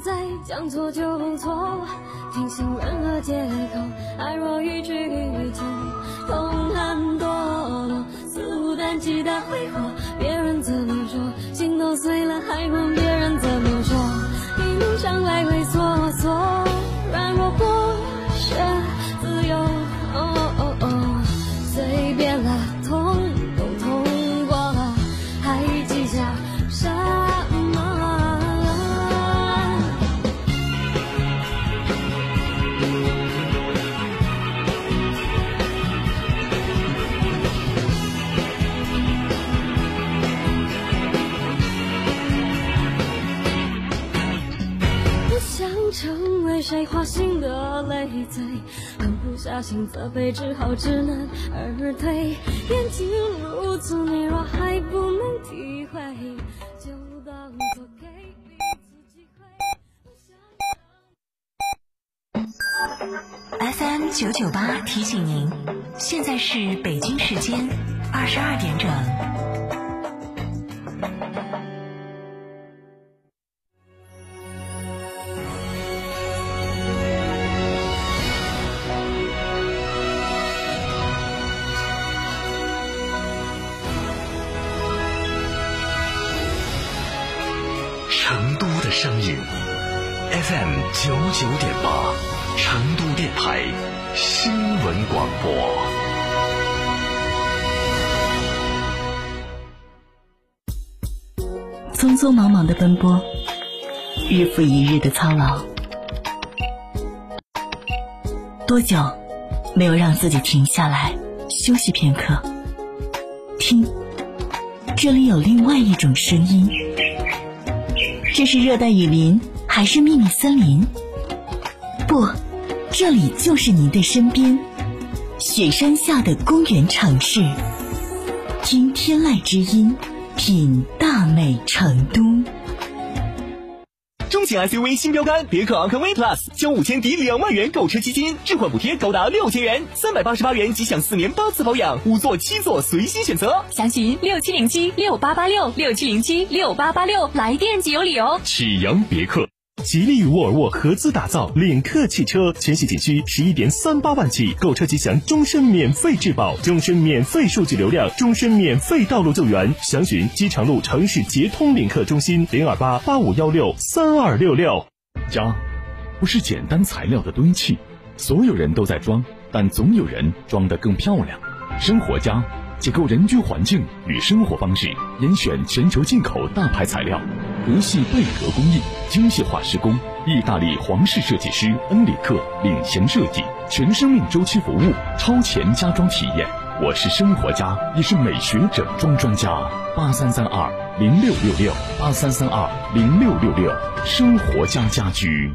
在将错就错，听信任何借口，爱若欲拒于千里，痛很多落，肆无忌惮的挥霍，别人怎么说，心都碎了还管别人怎么说，一路上来回错。的累赘，狠不下心责备，只好知难而退。眼睛如此，你若还不能体会，就当作给彼此机会。FM 九九八提醒您，现在是北京时间二十二点整。成都的声音 FM 九九点八，成都电台新闻广播。匆匆忙忙的奔波，日复一日的操劳，多久没有让自己停下来休息片刻？听，这里有另外一种声音。这是热带雨林还是秘密森林？不，这里就是您的身边，雪山下的公园城市。听天籁之音，品大美成都。中型 SUV 新标杆别克昂科威 Plus，交五千抵两万元购车基金，置换补贴高达六千元，三百八十八元即享四年八次保养，五座七座随心选择。详询六七零七六八八六六七零七六八八六，来电即有礼哦。启阳别克。吉利与沃尔沃合资打造领克汽车，全系仅需十一点三八万起，购车即享终身免费质保、终身免费数据流量、终身免费道路救援。详询机场路城市捷通领克中心零二八八五幺六三二六六。家，不是简单材料的堆砌，所有人都在装，但总有人装得更漂亮。生活家。解构人居环境与生活方式，严选全球进口大牌材料，德系贝壳工艺，精细化施工，意大利皇室设计师恩里克领衔设计，全生命周期服务，超前家装体验。我是生活家，也是美学整装专家。八三三二零六六六，八三三二零六六六，生活家家居。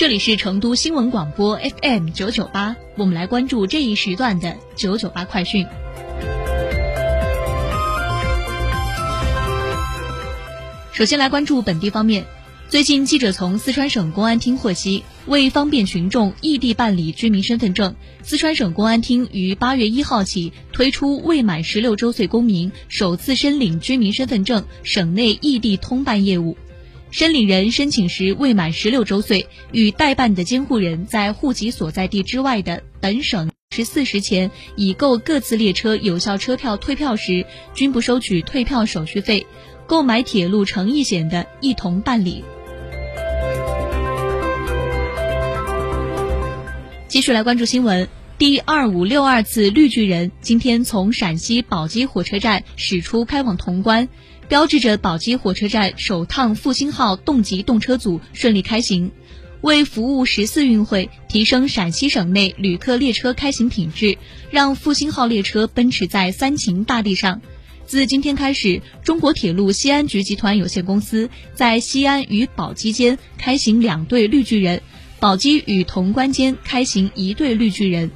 这里是成都新闻广播 FM 九九八，我们来关注这一时段的九九八快讯。首先来关注本地方面，最近记者从四川省公安厅获悉，为方便群众异地办理居民身份证，四川省公安厅于八月一号起推出未满十六周岁公民首次申领居民身份证省内异地通办业务。申领人申请时未满十六周岁，与代办的监护人在户籍所在地之外的本省十四时前已购各次列车有效车票退票时，均不收取退票手续费。购买铁路乘意险的一同办理。继续来关注新闻，第二五六二次绿巨人今天从陕西宝鸡火车站驶出，开往潼关。标志着宝鸡火车站首趟复兴号动级动车组顺利开行，为服务十四运会，提升陕西省内旅客列车开行品质，让复兴号列车奔驰在三秦大地上。自今天开始，中国铁路西安局集团有限公司在西安与宝鸡间开行两对绿巨人，宝鸡与潼关间开行一对绿巨人。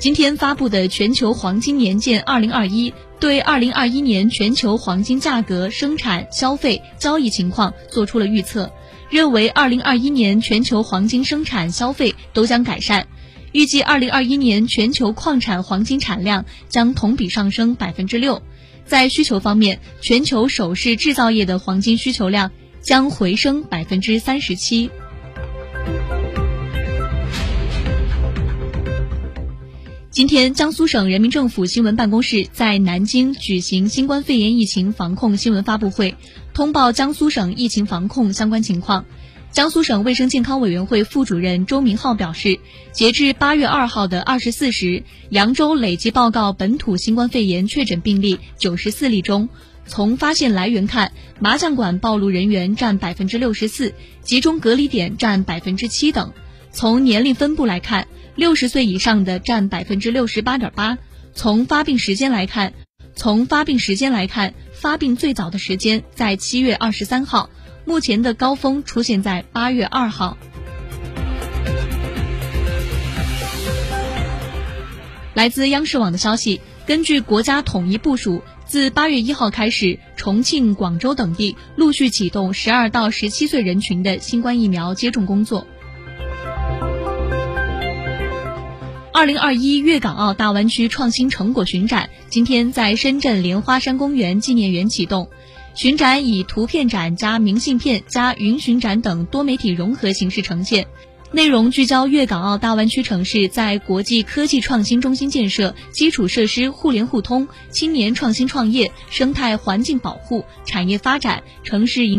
今天发布的全球黄金年鉴二零二一对二零二一年全球黄金价格、生产、消费、交易情况做出了预测，认为二零二一年全球黄金生产、消费都将改善，预计二零二一年全球矿产黄金产量将同比上升百分之六。在需求方面，全球首饰制造业的黄金需求量将回升百分之三十七。今天，江苏省人民政府新闻办公室在南京举行新冠肺炎疫情防控新闻发布会，通报江苏省疫情防控相关情况。江苏省卫生健康委员会副主任周明浩表示，截至八月二号的二十四时，扬州累计报告本土新冠肺炎确诊病例九十四例中，从发现来源看，麻将馆暴露人员占百分之六十四，集中隔离点占百分之七等。从年龄分布来看，六十岁以上的占百分之六十八点八。从发病时间来看，从发病时间来看，发病最早的时间在七月二十三号，目前的高峰出现在八月二号。来自央视网的消息，根据国家统一部署，自八月一号开始，重庆、广州等地陆续启动十二到十七岁人群的新冠疫苗接种工作。二零二一粤港澳大湾区创新成果巡展今天在深圳莲花山公园纪念园启动。巡展以图片展加明信片加云巡展等多媒体融合形式呈现，内容聚焦粤港澳大湾区城市在国际科技创新中心建设、基础设施互联互通、青年创新创业、生态环境保护、产业发展、城市营。